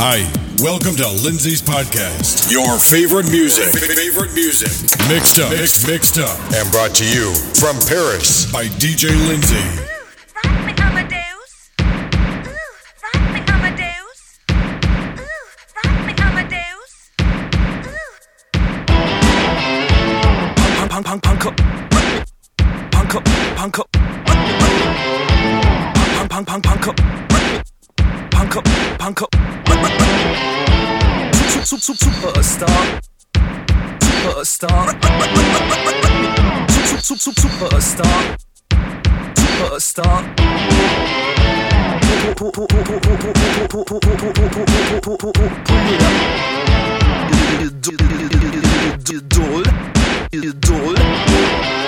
Hi, welcome to Lindsay's podcast. Your favorite music, favorite music, mixed up, mixed, mixed up, and brought to you from Paris by DJ Lindsay. Superstar. Superstar. Sup- sup- sup- superstar. Superstar. Idol. Idol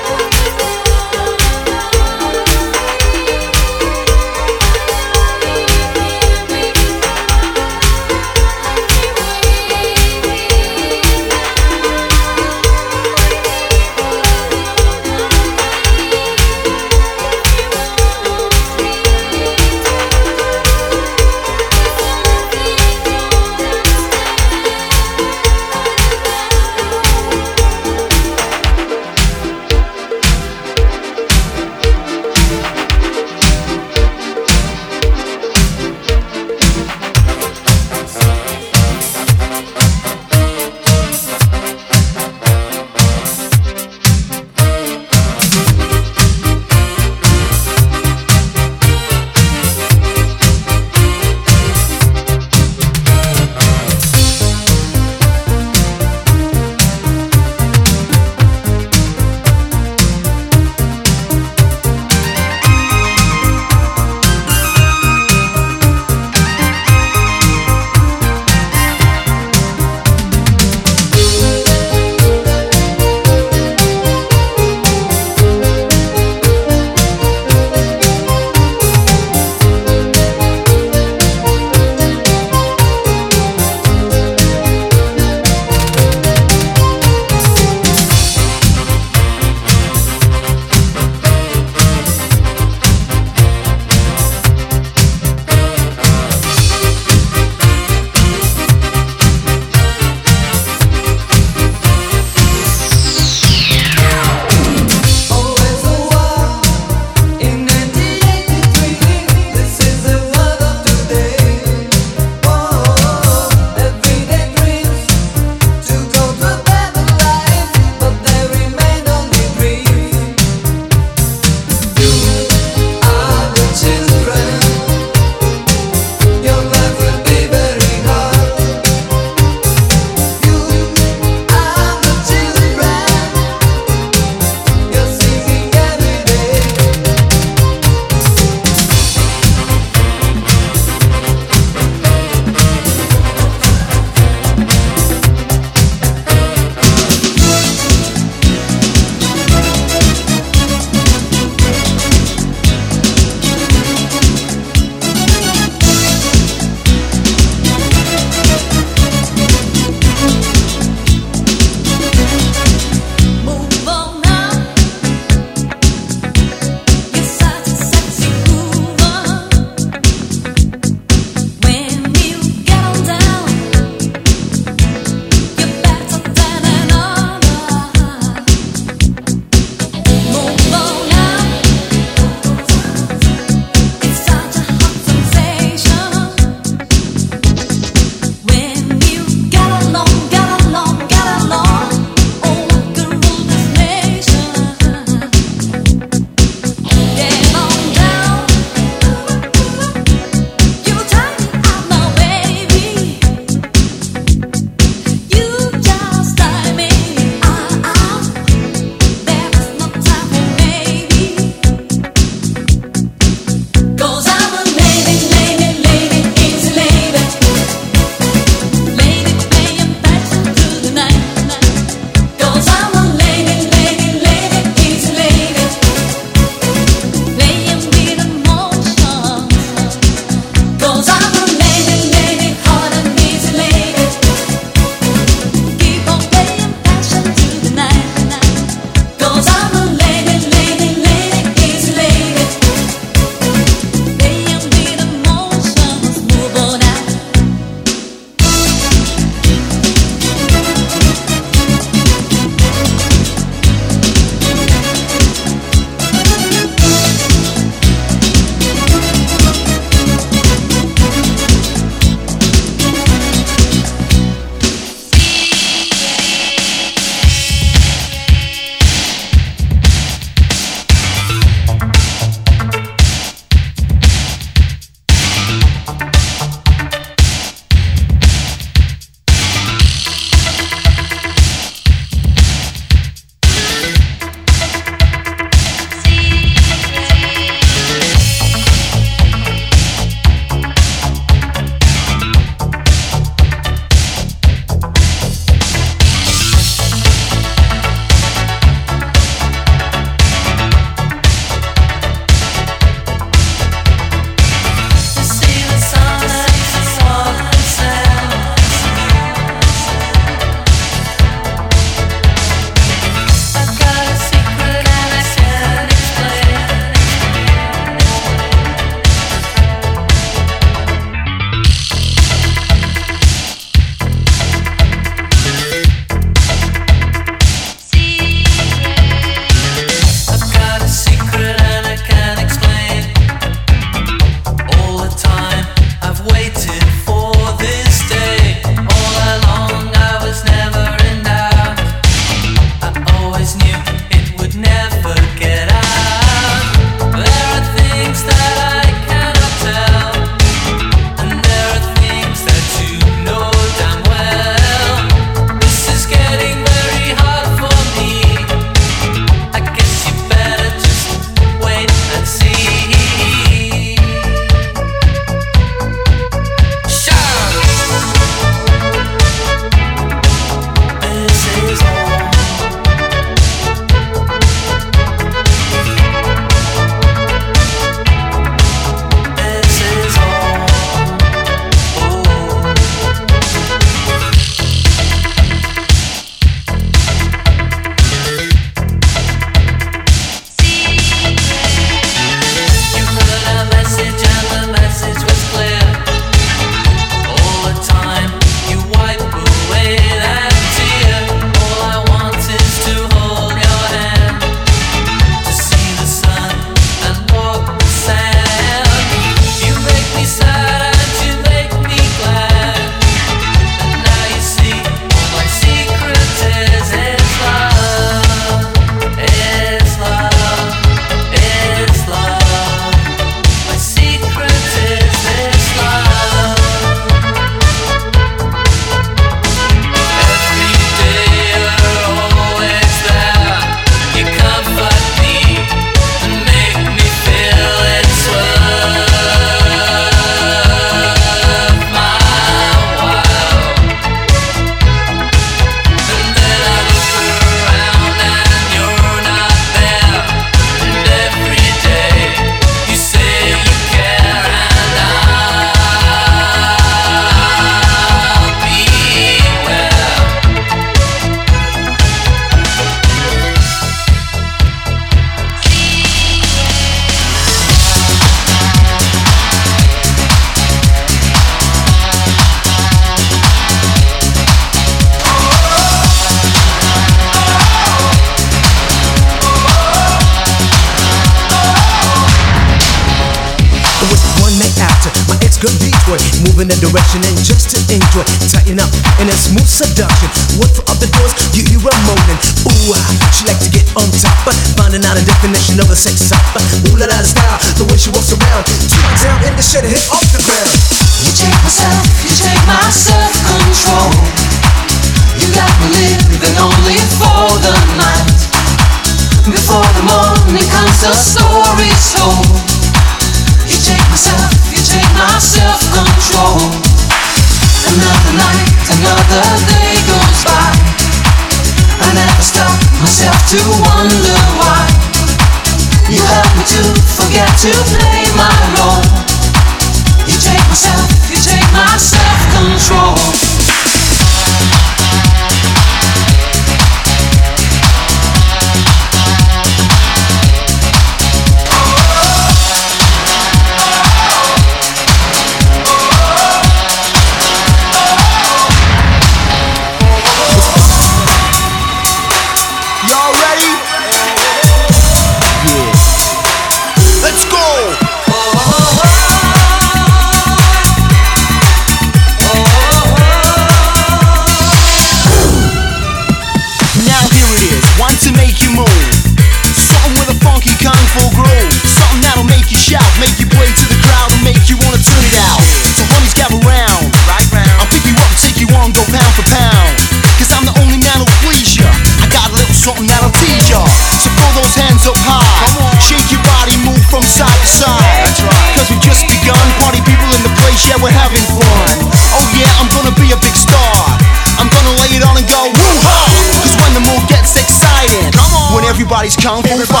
Everybody's kung fu fighting.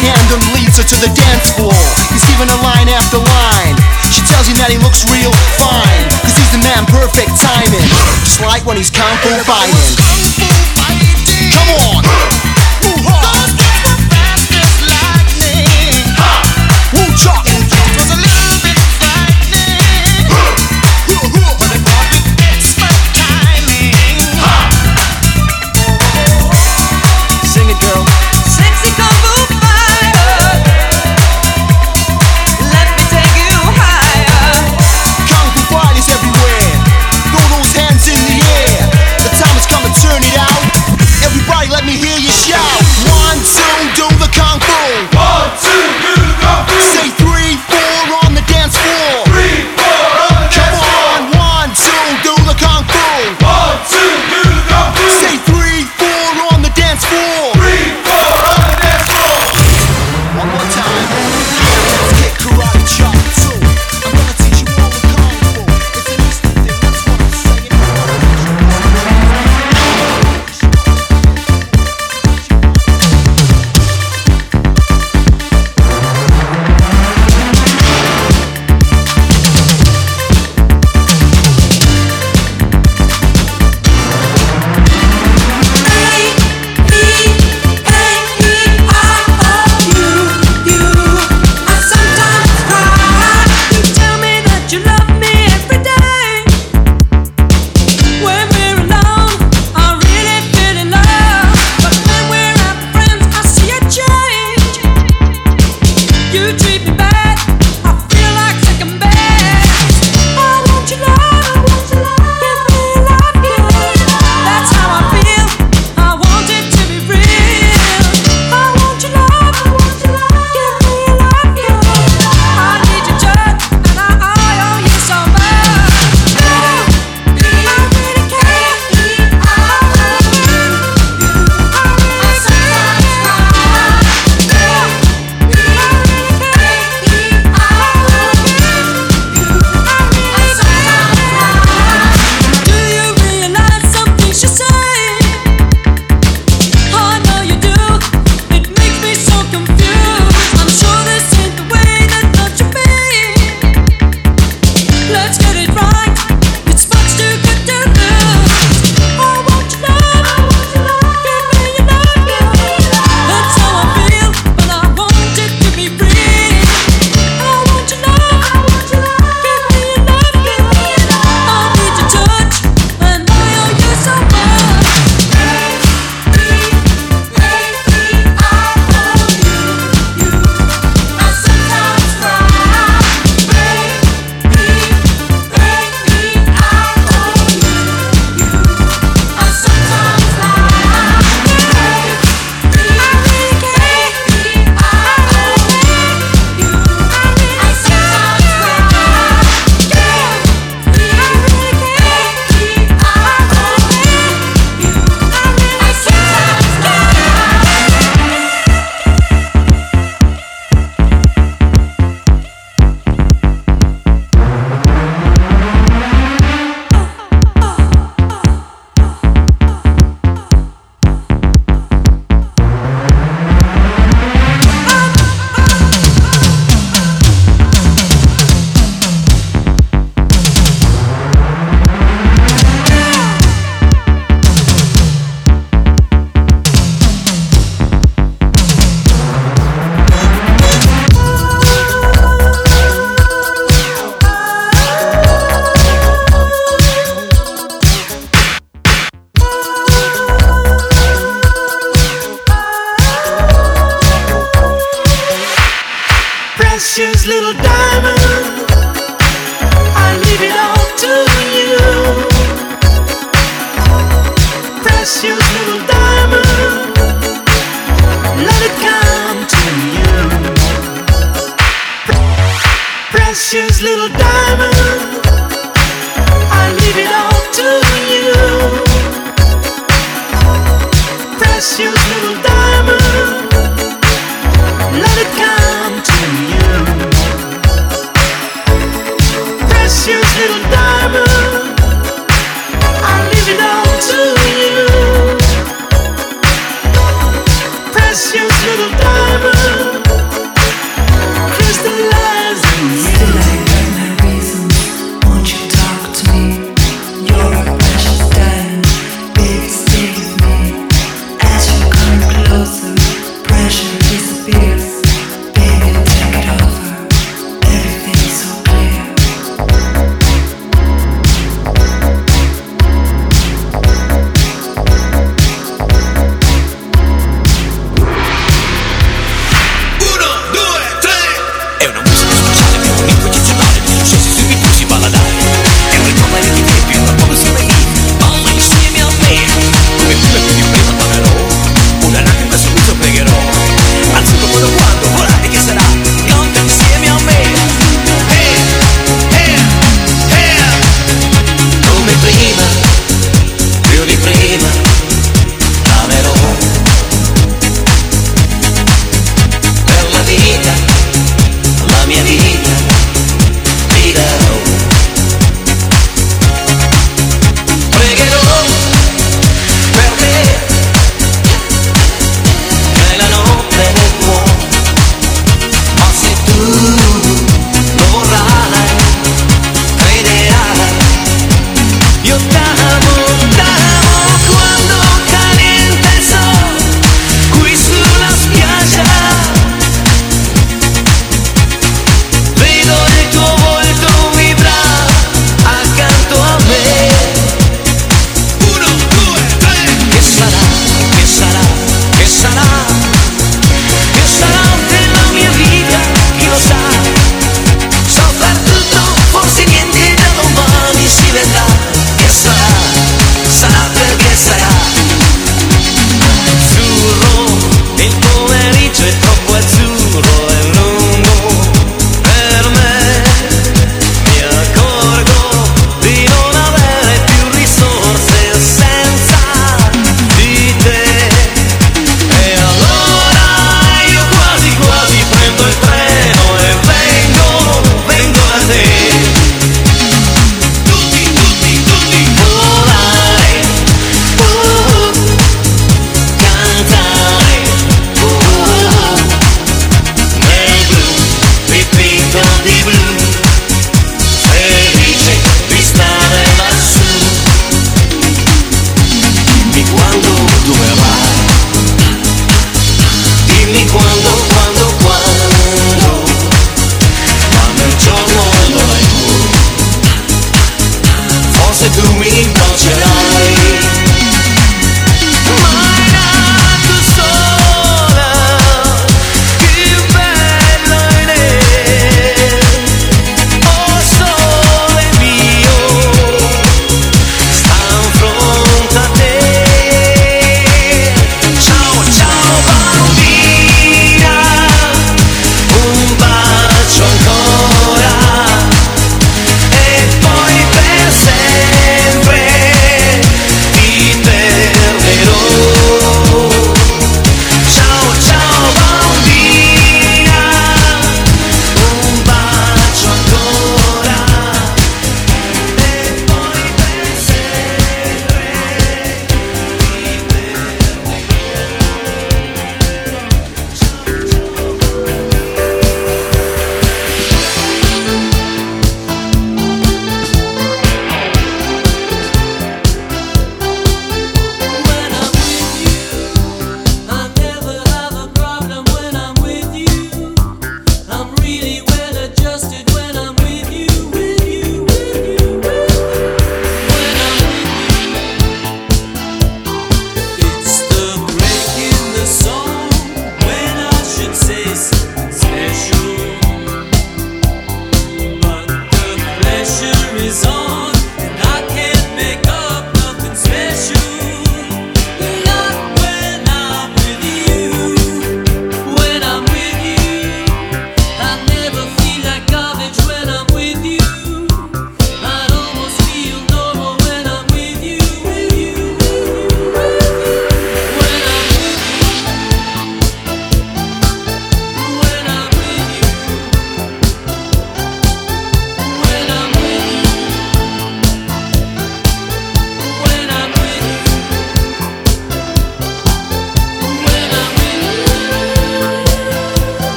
tandem leads her to the dance floor. He's giving a line after line. She tells him that he looks real fine Cause he's the man, perfect timing. Just like when he's Kung Fu fighting. Come on!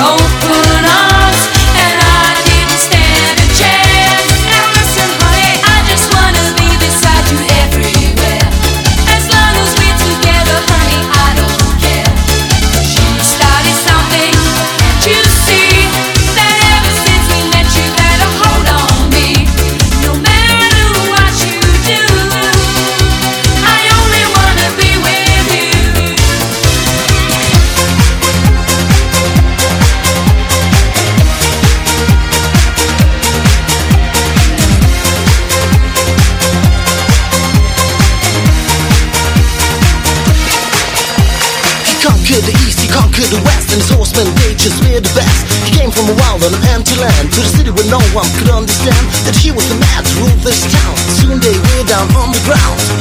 solto on an empty land. To the city where no one could understand That he was the man to rule this town. Soon they were down on the ground.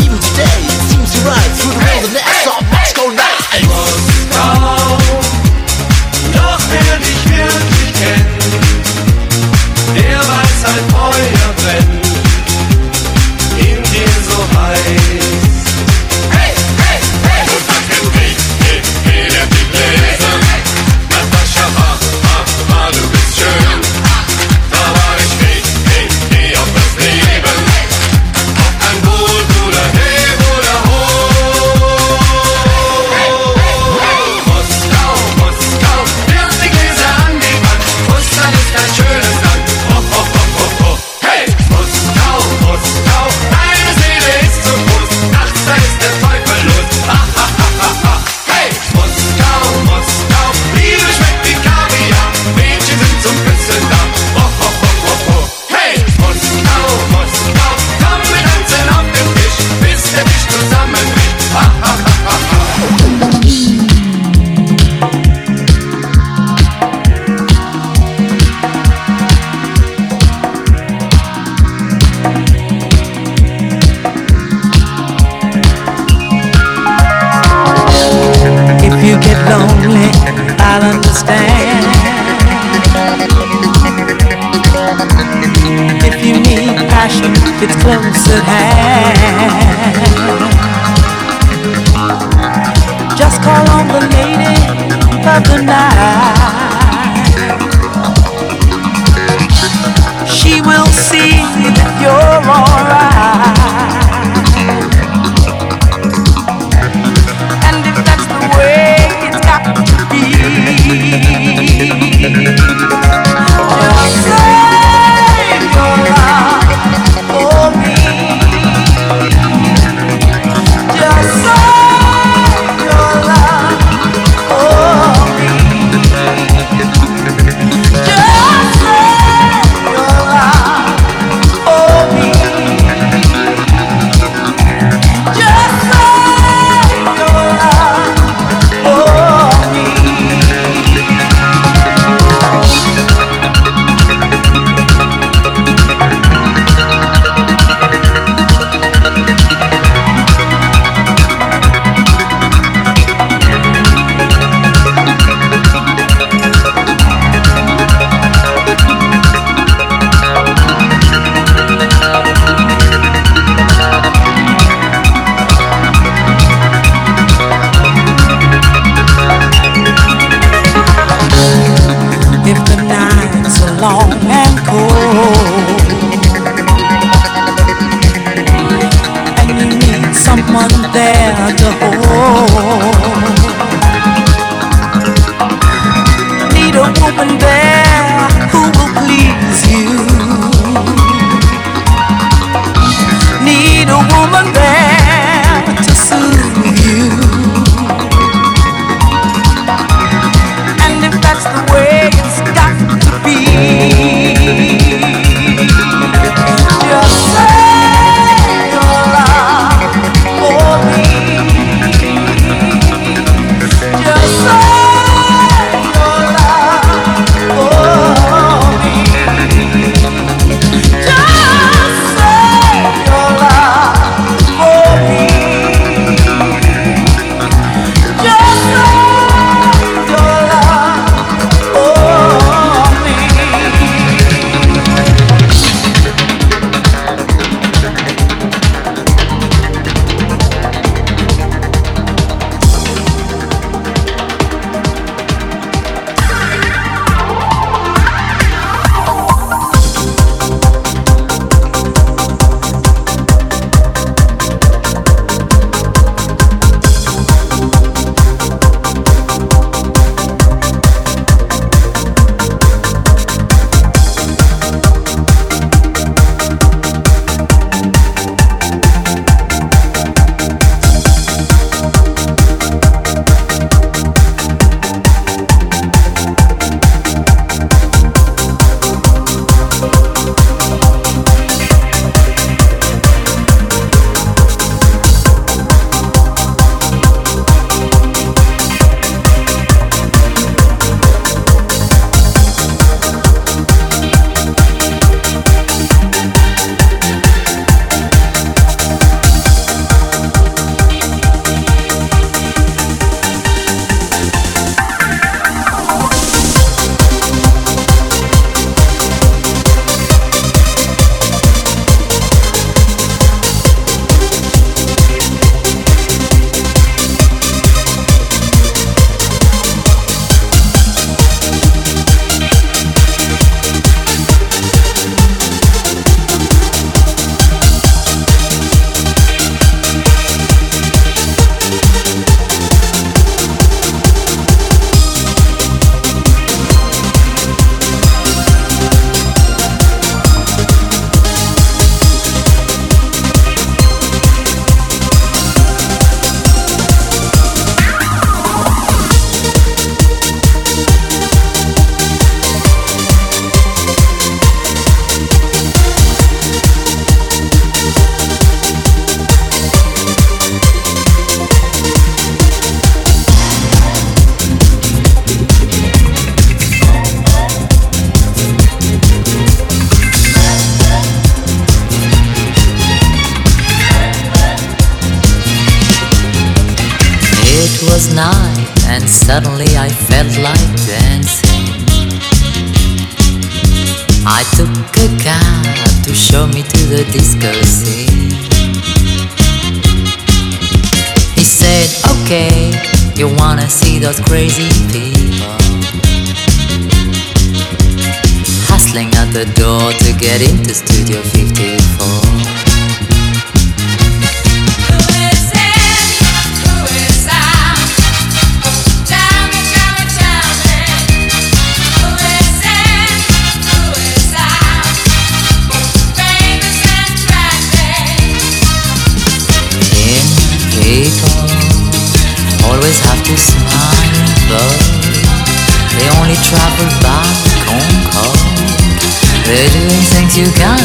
you got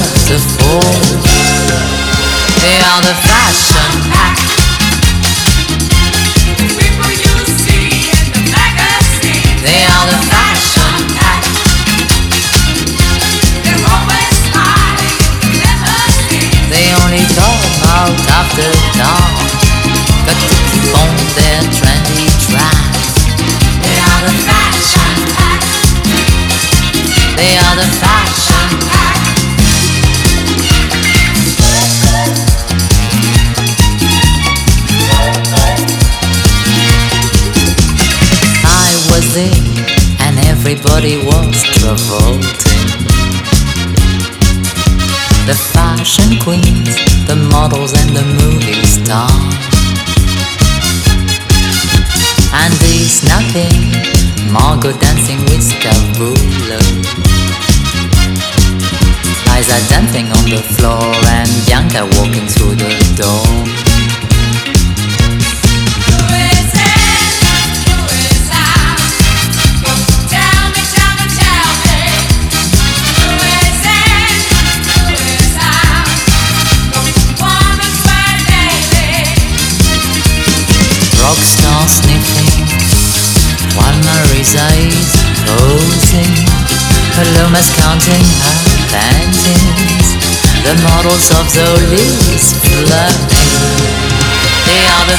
petals of the least of love. They are the